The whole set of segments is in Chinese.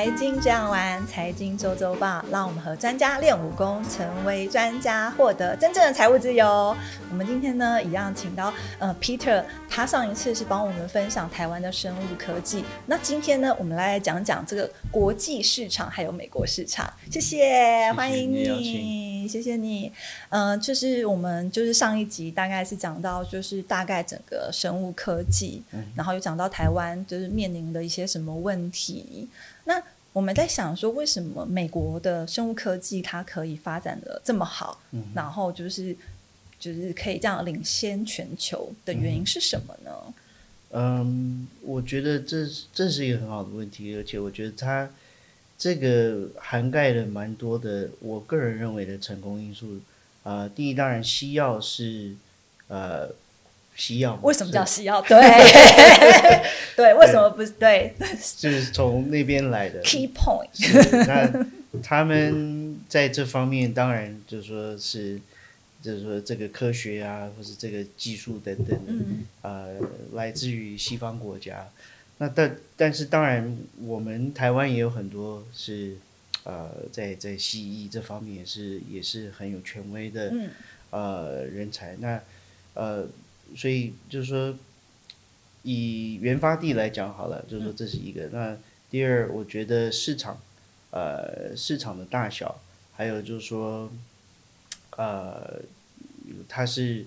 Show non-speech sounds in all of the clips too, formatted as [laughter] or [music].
财经这样玩，财经周周报，让我们和专家练武功，成为专家，获得真正的财务自由。我们今天呢，一样请到呃 Peter，他上一次是帮我们分享台湾的生物科技，那今天呢，我们来讲讲这个国际市场还有美国市场。谢谢，欢迎你，谢谢你。嗯，就是我们就是上一集大概是讲到就是大概整个生物科技，然后又讲到台湾就是面临的一些什么问题。那我们在想说，为什么美国的生物科技它可以发展的这么好，然后就是就是可以这样领先全球的原因是什么呢？嗯，我觉得这这是一个很好的问题，而且我觉得它这个涵盖了蛮多的，我个人认为的成功因素。啊，第一，当然西药是呃。西药为什么叫西药？[laughs] 对 [laughs] 对，为什么不是对？就是从那边来的 [laughs] key point。那他们在这方面当然就是说是，就是说这个科学啊，或是这个技术等等的，呃，来自于西方国家。那但但是当然，我们台湾也有很多是呃，在在西医这方面也是也是很有权威的呃人才。那呃。所以就是说，以原发地来讲好了，就是说这是一个。那第二，我觉得市场，呃，市场的大小，还有就是说，呃，它是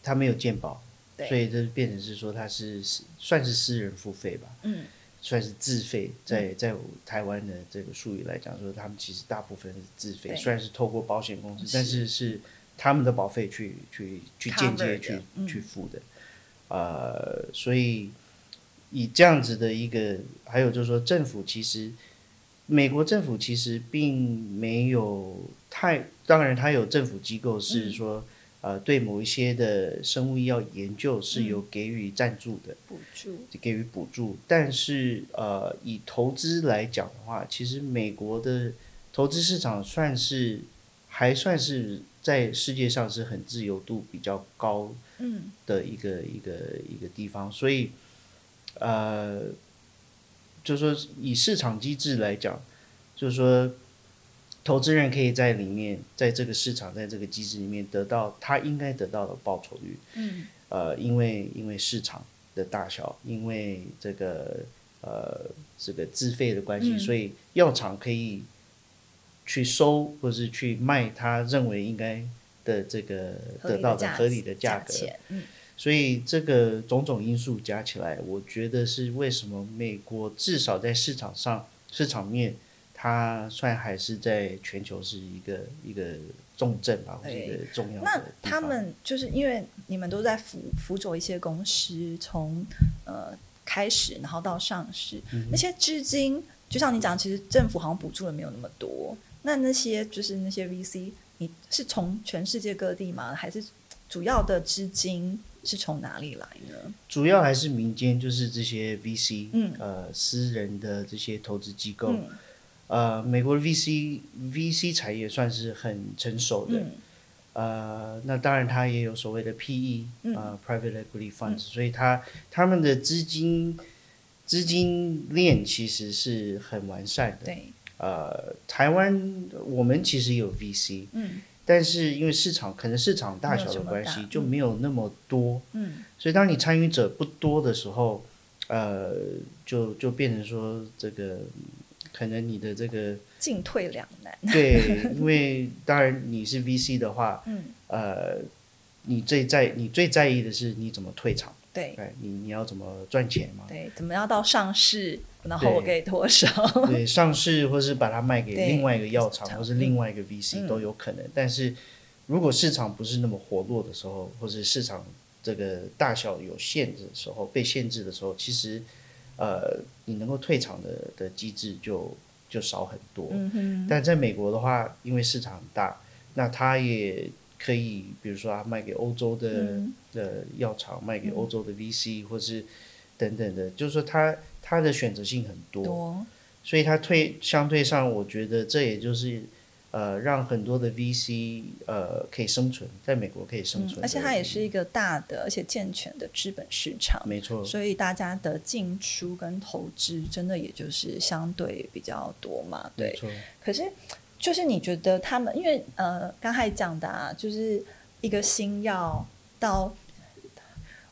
它没有鉴保，所以这变成是说它是算是私人付费吧，嗯，算是自费。在在台湾的这个术语来讲，说他们其实大部分是自费，虽然是透过保险公司，但是是。他们的保费去去去间接去去付的，呃，所以以这样子的一个，还有就是说，政府其实美国政府其实并没有太，当然它有政府机构是说，呃，对某一些的生物医药研究是有给予赞助的补助，给予补助，但是呃，以投资来讲的话，其实美国的投资市场算是还算是。在世界上是很自由度比较高的一个一个一个地方，所以呃，就是说以市场机制来讲，就是说投资人可以在里面，在这个市场，在这个机制里面得到他应该得到的报酬率。嗯，呃，因为因为市场的大小，因为这个呃这个自费的关系，所以药厂可以。去收或是去卖，他认为应该的这个得到的合理的价格，嗯，所以这个种种因素加起来，我觉得是为什么美国至少在市场上市场面，它算还是在全球是一个一个重镇吧，一个重要的。那他们就是因为你们都在辅辅佐一些公司从呃开始，然后到上市，那些资金，就像你讲，其实政府好像补助的没有那么多。那那些就是那些 VC，你是从全世界各地吗？还是主要的资金是从哪里来呢？主要还是民间，就是这些 VC，嗯，呃，私人的这些投资机构，呃，美国的 VC VC 产业算是很成熟的，呃，那当然它也有所谓的 PE，呃，Private Equity Funds，所以它他们的资金资金链其实是很完善的，对。呃，台湾我们其实有 VC，嗯，但是因为市场可能市场大小的关系，就没有那么多，嗯，所以当你参与者不多的时候，呃，就就变成说这个可能你的这个进退两难，对，[laughs] 因为当然你是 VC 的话，嗯，呃，你最在你最在意的是你怎么退场。对，你你要怎么赚钱嘛？对，怎么样到上市，然后我给多少？对，上市或是把它卖给另外一个药厂，或是另外一个 VC 都有可能。但是如果市场不是那么活络的时候，或是市场这个大小有限制的时候，被限制的时候，其实呃，你能够退场的的机制就就少很多。嗯但在美国的话，因为市场很大，那它也。可以，比如说啊，卖给欧洲的的药厂，卖给欧洲的 VC，或是等等的，就是说它它的选择性很多，所以它退相对上，我觉得这也就是呃，让很多的 VC 呃可以生存，在美国可以生存，而且它也是一个大的而且健全的资本市场，没错。所以大家的进出跟投资，真的也就是相对比较多嘛，对。可是，就是你觉得他们，因为呃，刚才讲的啊，就是一个新药到，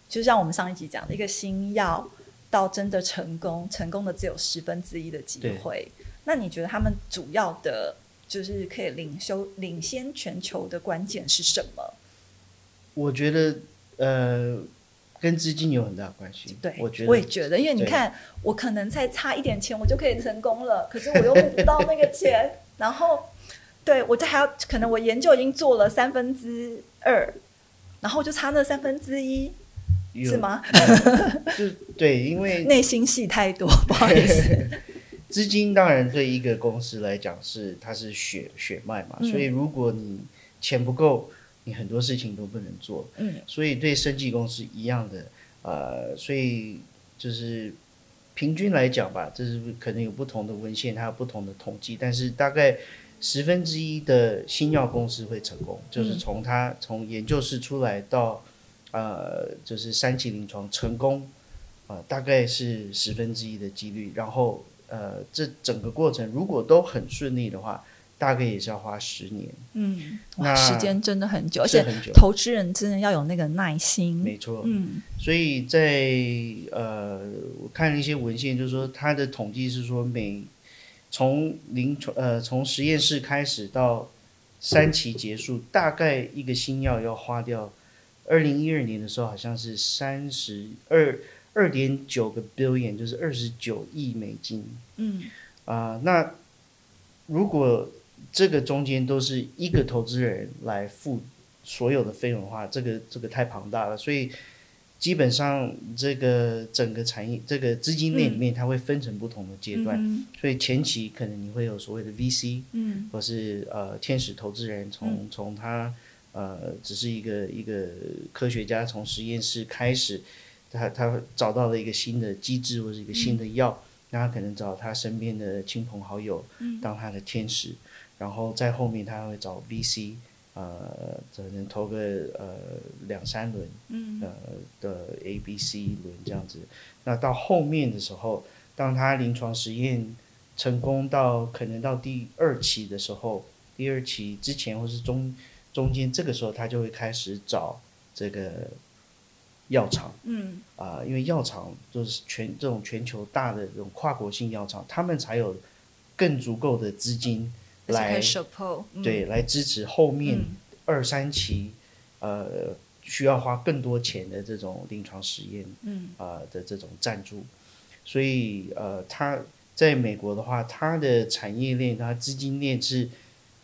就像我们上一集讲的，一个新药到真的成功，成功的只有十分之一的机会。那你觉得他们主要的？就是可以领修领先全球的关键是什么？我觉得呃，跟资金有很大关系。对，我觉得我也觉得，因为你看，我可能再差一点钱，我就可以成功了，[laughs] 可是我又募不到那个钱，[laughs] 然后对我这还要可能我研究已经做了三分之二，然后就差那三分之一，是吗？[laughs] 就对，因为内心戏太多，不好意思。资金当然对一个公司来讲是它是血血脉嘛，所以如果你钱不够，你很多事情都不能做。嗯，所以对生技公司一样的，呃，所以就是平均来讲吧，这是可能有不同的文献，它有不同的统计，但是大概十分之一的新药公司会成功，就是从它从研究室出来到呃，就是三期临床成功，啊，大概是十分之一的几率，然后。呃，这整个过程如果都很顺利的话，大概也是要花十年。嗯，哇，时间真的很久，而且投资人真的要有那个耐心。没错，嗯，所以在呃，我看了一些文献，就是说它的统计是说，每从临床呃从实验室开始到三期结束，大概一个新药要花掉，二零一二年的时候好像是三十二。二点九个 billion 就是二十九亿美金。嗯，啊，那如果这个中间都是一个投资人来付所有的费用的话，这个这个太庞大了。所以基本上这个整个产业这个资金链里面，它会分成不同的阶段。所以前期可能你会有所谓的 VC，嗯，或是呃天使投资人，从从他呃只是一个一个科学家，从实验室开始。他他找到了一个新的机制或者一个新的药，那他可能找他身边的亲朋好友当他的天使，然后在后面他会找 VC，呃，可能投个呃两三轮，呃的 A、B、C 轮这样子。那到后面的时候，当他临床实验成功到可能到第二期的时候，第二期之前或是中中间这个时候，他就会开始找这个。药厂，嗯，啊，因为药厂就是全这种全球大的这种跨国性药厂，他们才有更足够的资金来对来支持后面二三期，呃，需要花更多钱的这种临床实验，嗯，啊的这种赞助，所以呃，它在美国的话，它的产业链、它资金链是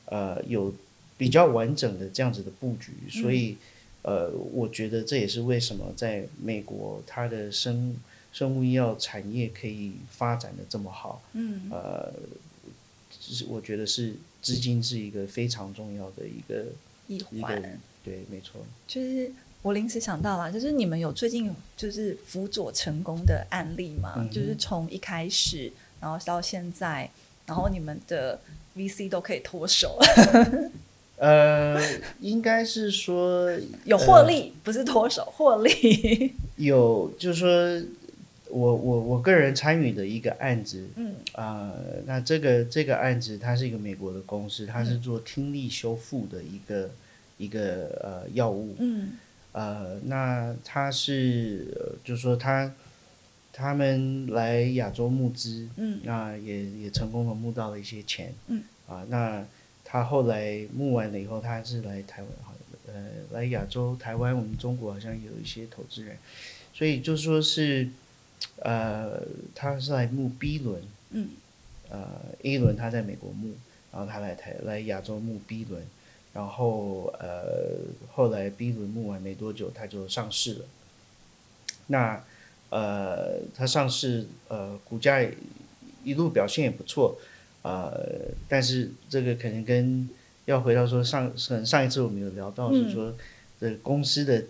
呃有比较完整的这样子的布局，所以。呃，我觉得这也是为什么在美国，它的生生物医药产业可以发展的这么好。嗯，呃，是我觉得是资金是一个非常重要的一个一环。对，没错。就是我临时想到了，就是你们有最近就是辅佐成功的案例吗？就是从一开始，然后到现在，然后你们的 VC 都可以脱手。[laughs] 呃，应该是说有获利，不是脱手获利。[laughs] 有，就是说我我我个人参与的一个案子，嗯啊，那这个这个案子它是一个美国的公司，它是做听力修复的一个一个呃药物，嗯呃，那它是就是说他他们来亚洲募资，嗯，那也也成功的募到了一些钱，嗯啊那。他后来募完了以后，他是来台湾，好，呃，来亚洲、台湾，我们中国好像有一些投资人，所以就说是，呃，他是来募 B 轮，嗯，呃，A 轮他在美国募，然后他来台来亚洲募 B 轮，然后呃，后来 B 轮募完没多久，他就上市了。那呃，他上市，呃，股价一路表现也不错。呃，但是这个可能跟要回到说上上上一次我们有聊到是说，这公司的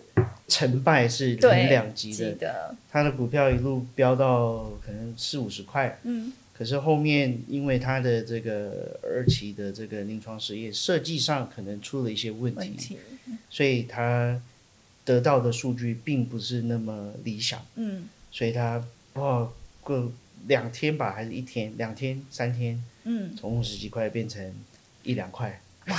成败是零两级的，它的股票一路飙到可能四五十块，嗯，可是后面因为他的这个二期的这个临床实验设计上可能出了一些问题，问题，所以他得到的数据并不是那么理想，嗯。所以他哇过两天吧，还是一天、两天、三天，嗯，从五十几块变成一两块，哇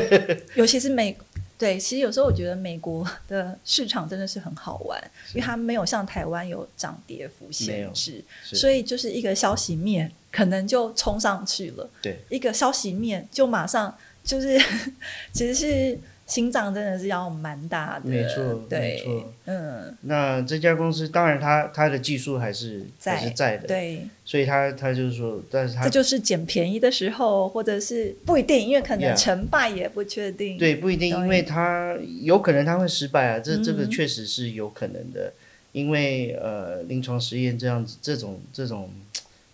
[laughs] 尤其是美，对，其实有时候我觉得美国的市场真的是很好玩，因为它没有像台湾有涨跌幅限制，所以就是一个消息面可能就冲上去了，对，一个消息面就马上就是 [laughs] 其实是心脏真的是要蛮大的，没错对没错，嗯，那这家公司当然它它的技术还是在还是在的，对，所以他他就是说，但是他这就是捡便宜的时候，或者是不一定，因为可能成败也不确定，对不一定，因为他有可能他会失败啊，这这个嗯确实是有可能的，因为呃临床实验这样子这种这种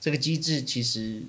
这个机制其实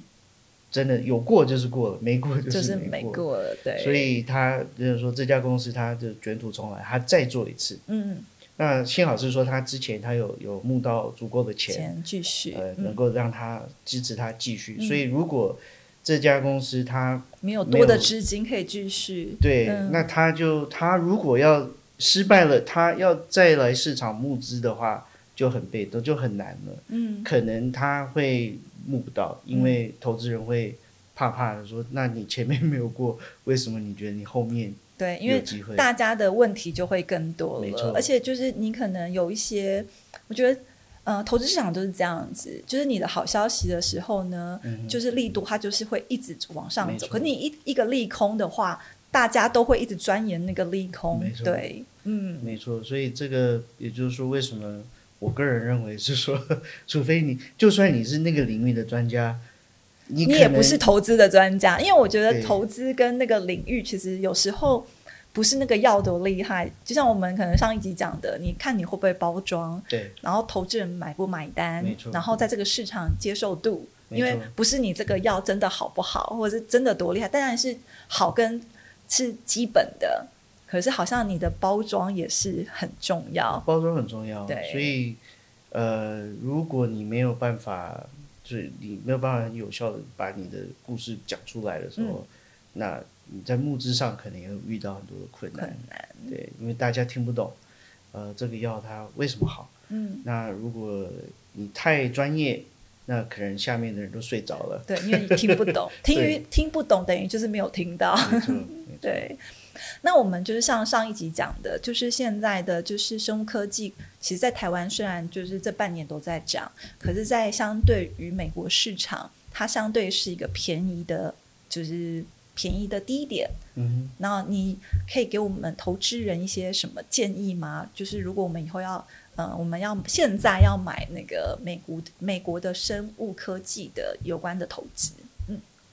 真的有过就是过了，没过就是是没没过了，对，所以他就是说这家公司他就卷土重来，他再做一次。嗯，那幸好是说他之前他有有募到足够的钱，钱继续，呃，嗯能够让他支持他继续。嗯所以如果这家公司他没有多的资金可以继续，对，嗯那他就他如果要失败了，他要再来市场募资的话，就很被动，就很难了。嗯，可能他会募不到，因为投资人会怕怕的说：“那你前面没有过，为什么你觉得你后面对，因为有机会？”大家的问题就会更多了没错，而且就是你可能有一些，我觉得。呃，投资市场就是这样子，就是你的好消息的时候呢，嗯就是力度它就是会一直往上走。可是你一一个利空的话，大家都会一直钻研那个利空对，嗯，没错，所以这个也就是说，为什么我个人认为是说，除非你就算你是那个领域的专家，你你也不是投资的专家，因为我觉得投资跟那个领域其实有时候不是那个药多厉害，就像我们可能上一集讲的，你看你会不会包装，对然后投资人买不买单没错，然后在这个市场接受度，因为不是你这个药真的好不好，或者是真的多厉害，当然是好跟是基本的，可是好像你的包装也是很重要，包装很重要，对。所以呃，如果你没有办法，就是你没有办法很有效的把你的故事讲出来的时嗯候，那你在募资上可能也会遇到很多的困难，困难，对，因为大家听不懂，呃，这个药它为什么好？嗯，那如果你太专业，那可能下面的人都睡着了，对，因为你听不懂，[laughs] 听于听不懂等于就是没有听到，[laughs] 对，那我们就是像上一集讲的，就是现在的就是生物科技，其实，在台湾虽然就是这半年都在涨，可是，在相对于美国市场，它相对是一个便宜的，就是便宜的低点。嗯那你可以给我们投资人一些什么建议吗？就是如果我们以后要，呃，我们要现在要买那个美国美国的生物科技的有关的投资，哼，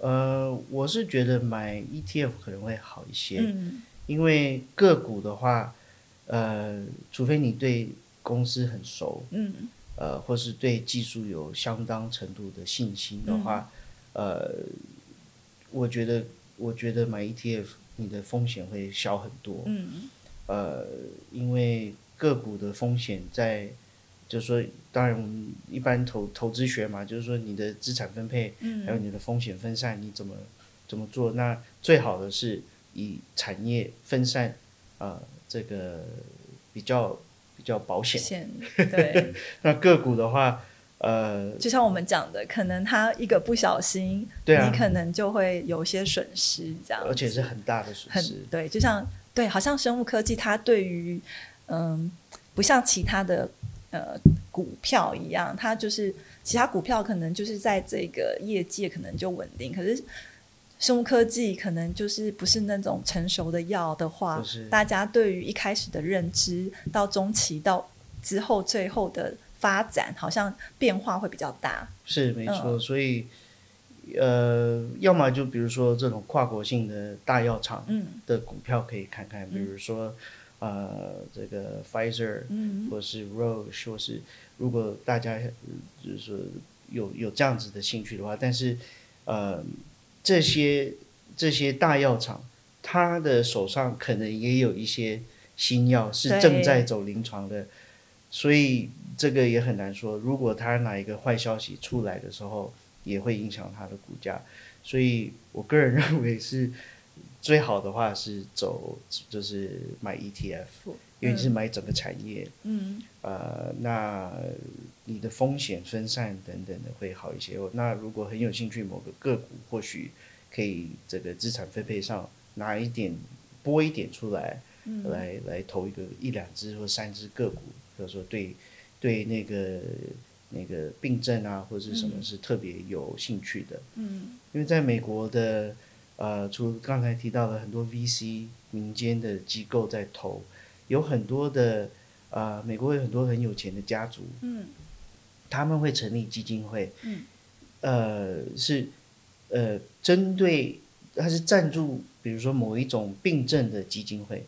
呃，我是觉得买 ETF 可能会好一些，嗯因为个股的话，呃，除非你对公司很熟，嗯呃，或是对技术有相当程度的信心的话，呃，我觉得，我觉得买 ETF 你的风险会小很多，嗯呃，因为个股的风险在，就是说，当然我们一般投投资学嘛，就是说你的资产分配，嗯还有你的风险分散，你怎么怎么做？那最好的是以产业分散，呃，这个比较比较保险。[laughs] 险对。那个股的话，呃，就像我们讲的，可能他一个不小心，对啊你可能就会有些损失，这样，而且是很大的损失。对，就像对，好像生物科技它对于嗯，不像其他的呃股票一样，它就是其他股票可能就是在这个业界可能就稳定，可是。生物科技可能就是不是那种成熟的药的话，大家对于一开始的认知到中期到之后最后的发展，好像变化会比较大。是没错，嗯所以呃，要么就比如说这种跨国性的大药厂嗯的股票可以看看，比如说呃这个 Pfizer 嗯或是 Roche，或是如果大家呃就是说有有这样子的兴趣的话，但是呃这些这些大药厂，他的手上可能也有一些新药是正在走临床的，所以这个也很难说。如果他哪一个坏消息出来的时候，也会影响它的股价。所以我个人认为是最好的话是走就是买 ETF，因为你是买整个产业，嗯，呃，那你的风险分散等等的会好一些。那如果很有兴趣某个个股，或许可以这个资产分配上拿一点拨一点出来，来来投一个一两只或三只个股，或者说对对那个那个病症啊或者是什么是特别有兴趣的，嗯，因为在美国的呃，除刚才提到的很多 VC 民间的机构在投，有很多的呃，美国有很多很有钱的家族，嗯，他们会成立基金会，嗯，呃，是呃针对它是赞助，比如说某一种病症的基金会，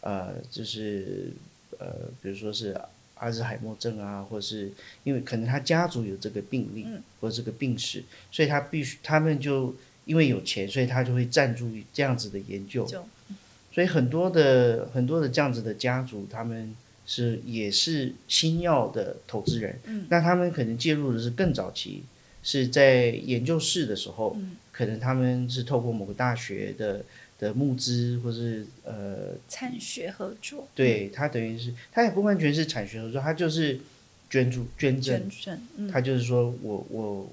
呃，就是呃，比如说是阿兹海默症啊，或是因为可能他家族有这个病例，或者这个病史，所以他必须他们就因为有钱，所以他就会赞助这样子的研究。所以很多的很多的这样子的家族，他们是也是新药的投资人。嗯，那他们可能介入的是更早期，是在研究室的时候，可能他们是透过某个大学的的募资，或是呃产学合作。对他等于是他也不完全是产学合作，他就是捐助捐赠，他就是说我我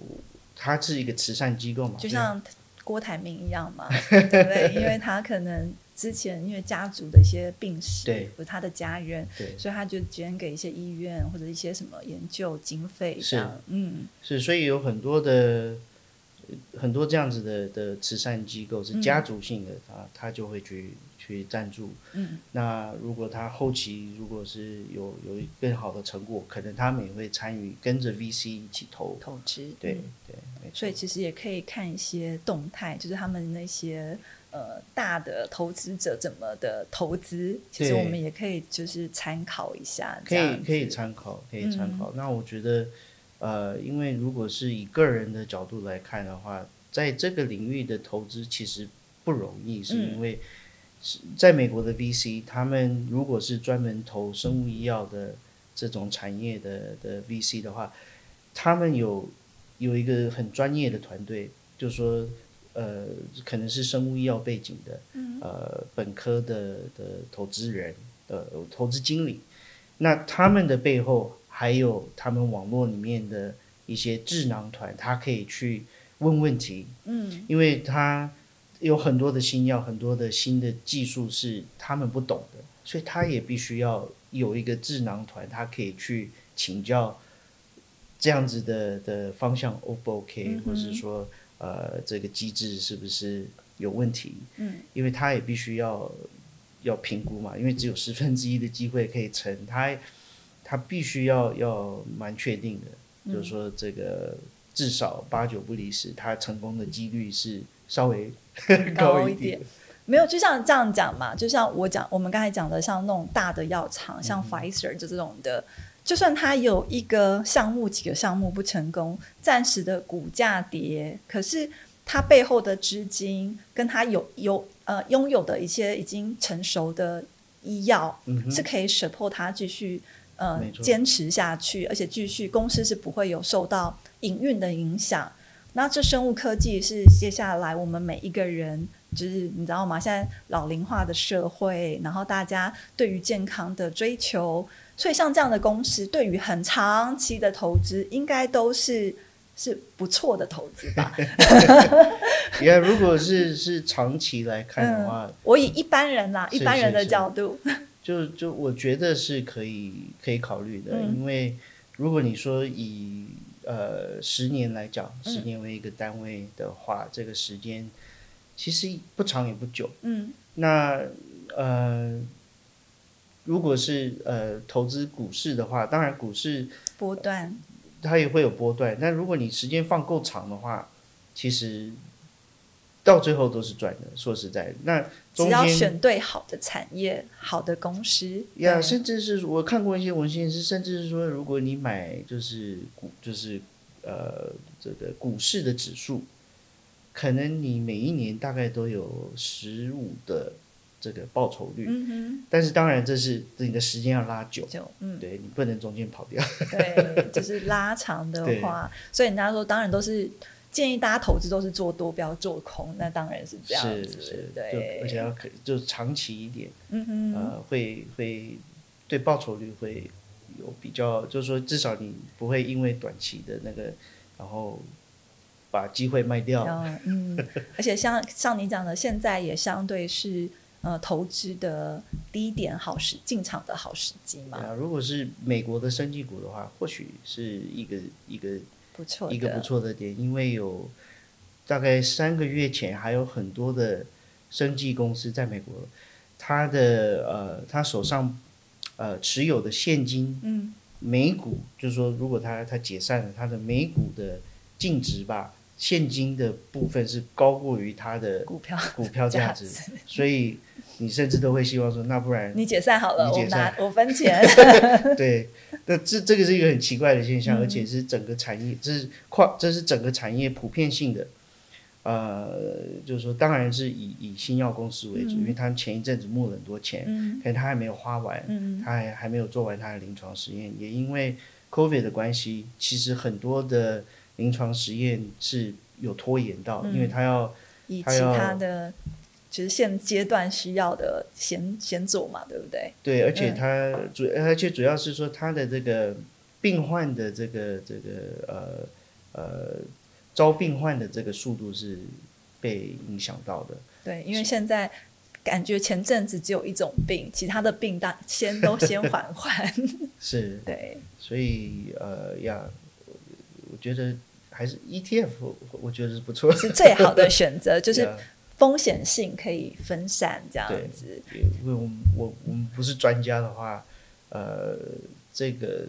他是一个慈善机构嘛，就像郭台铭一样嘛，[laughs] 对不对？因为他可能。之前因为家族的一些病史，对，或他的家人，对，所以他就捐给一些医院或者一些什么研究经费，是，嗯，是，所以有很多的很多这样子的的慈善机构是家族性的，他他就会去去赞助，嗯，那如果他后期如果是有有更好的成果，可能他们也会参与跟着 VC 一起投。投资，对对，所以其实也可以看一些动态，就是他们那些。呃，大的投资者怎么的投资，其实我们也可以就是参考一下。可以可以参考，可以参考。那我觉得，呃，因为如果是以个人的角度来看的话，在这个领域的投资其实不容易，是因为是在美国的 VC，他们如果是专门投生物医药的这种产业的的 VC 的话，他们有有一个很专业的团队，就是说。呃，可能是生物医药背景的，呃，本科的的投资人，呃，投资经理，那他们的背后还有他们网络里面的一些智囊团，他可以去问问题，嗯，因为他有很多的新药，很多的新的技术是他们不懂的，所以他也必须要有一个智囊团，他可以去请教这样子的的方向 O 不 OK，或者是说。呃，这个机制是不是有问题？嗯，因为他也必须要要评估嘛，因为只有十分之一的机会可以成，他他必须要要蛮确定的，就是说这个至少八九不离十，他成功的几率是稍微高一点。没有，就像这样讲嘛，就像我讲，我们刚才讲的，像那种大的药厂，像 Pfizer 就这种的。就算他有一个项目、几个项目不成功，暂时的股价跌，可是他背后的资金跟他有有呃拥有的一些已经成熟的医药，是可以 support 他继续呃坚持下去，而且继续公司是不会有受到营运的影响。那这生物科技是接下来我们每一个人，就是你知道吗？现在老龄化的社会，然后大家对于健康的追求。所以像这样的公司，对于很长期的投资，应该都是是不错的投资吧？[laughs] 也如果是是长期来看的话，我以一般人啦，一般人的角度，就就我觉得是可以可以考虑的，因为如果你说以呃十年来讲，十年为一个单位的话，这个时间其实不长也不久。嗯，那呃。如果是呃投资股市的话，当然股市波段，它也会有波段。但如果你时间放够长的话，其实到最后都是赚的。说实在，那只要选对好的产业、好的公司呀，甚至是我看过一些文献是，甚至是说，如果你买就是股，就是呃这个股市的指数，可能你每一年大概都有十五的。这个报酬率，但是当然这是你的时间要拉久，嗯，对你不能中间跑掉。对，就是拉长的话，[laughs] 所以人家说当然都是建议大家投资都是做多，不要做空。那当然是这样子，是是，对，而且要可就长期一点，嗯嗯，呃，会会对报酬率会有比较，就是说至少你不会因为短期的那个，然后把机会卖掉。嗯，[laughs] 而且像像你讲的，现在也相对是呃投资的低点好时进场的好时机嘛。啊，如果是美国的生技股的话，或许是一个一个不错一个不错的点，因为有大概三个月前还有很多的生技公司在美国，他的呃他手上呃持有的现金，嗯，每股就是说如果他他解散了，他的美股的净值吧。现金的部分是高过于它的股票股票价值，所以你甚至都会希望说，那不然你解散好了，我拿 [laughs] 我分钱。[laughs] 对，那这这个是一个很奇怪的现象，而且是整个产业，这是跨，这是整个产业普遍性的。呃，就是说，当然是以以新药公司为主，因为他前一阵子募了很多钱，可能他还没有花完，他还还没有做完他的临床实验，也因为 COVID 的关系，其实很多的。临床实验是有拖延到，因为他要以其他的，其实现阶段需要的先先做嘛，对不对？对，而且他主，而且主要是说他的这个病患的这个这个呃呃招病患的这个速度是被影响到的。对，因为现在感觉前阵子只有一种病，其他的病大先都先 [laughs] 缓缓。是，[laughs] 对，所以呃呀，我觉得。还是 ETF，我觉得是不错，是最好的选择，就是风险性可以分散这样子。因为我们我我们不是专家的话，呃，这个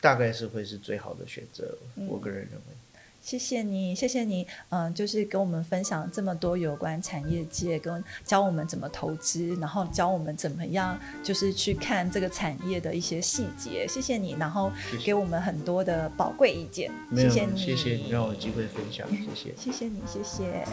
大概是会是最好的选择，我个人认为。谢谢你，谢谢你，嗯，就是跟我们分享这么多有关产业界，跟教我们怎么投资，然后教我们怎么样，就是去看这个产业的一些细节。谢谢你，然后给我们很多的宝贵意见。谢谢你，谢谢你让我有机会分享，谢谢，谢谢你，谢谢。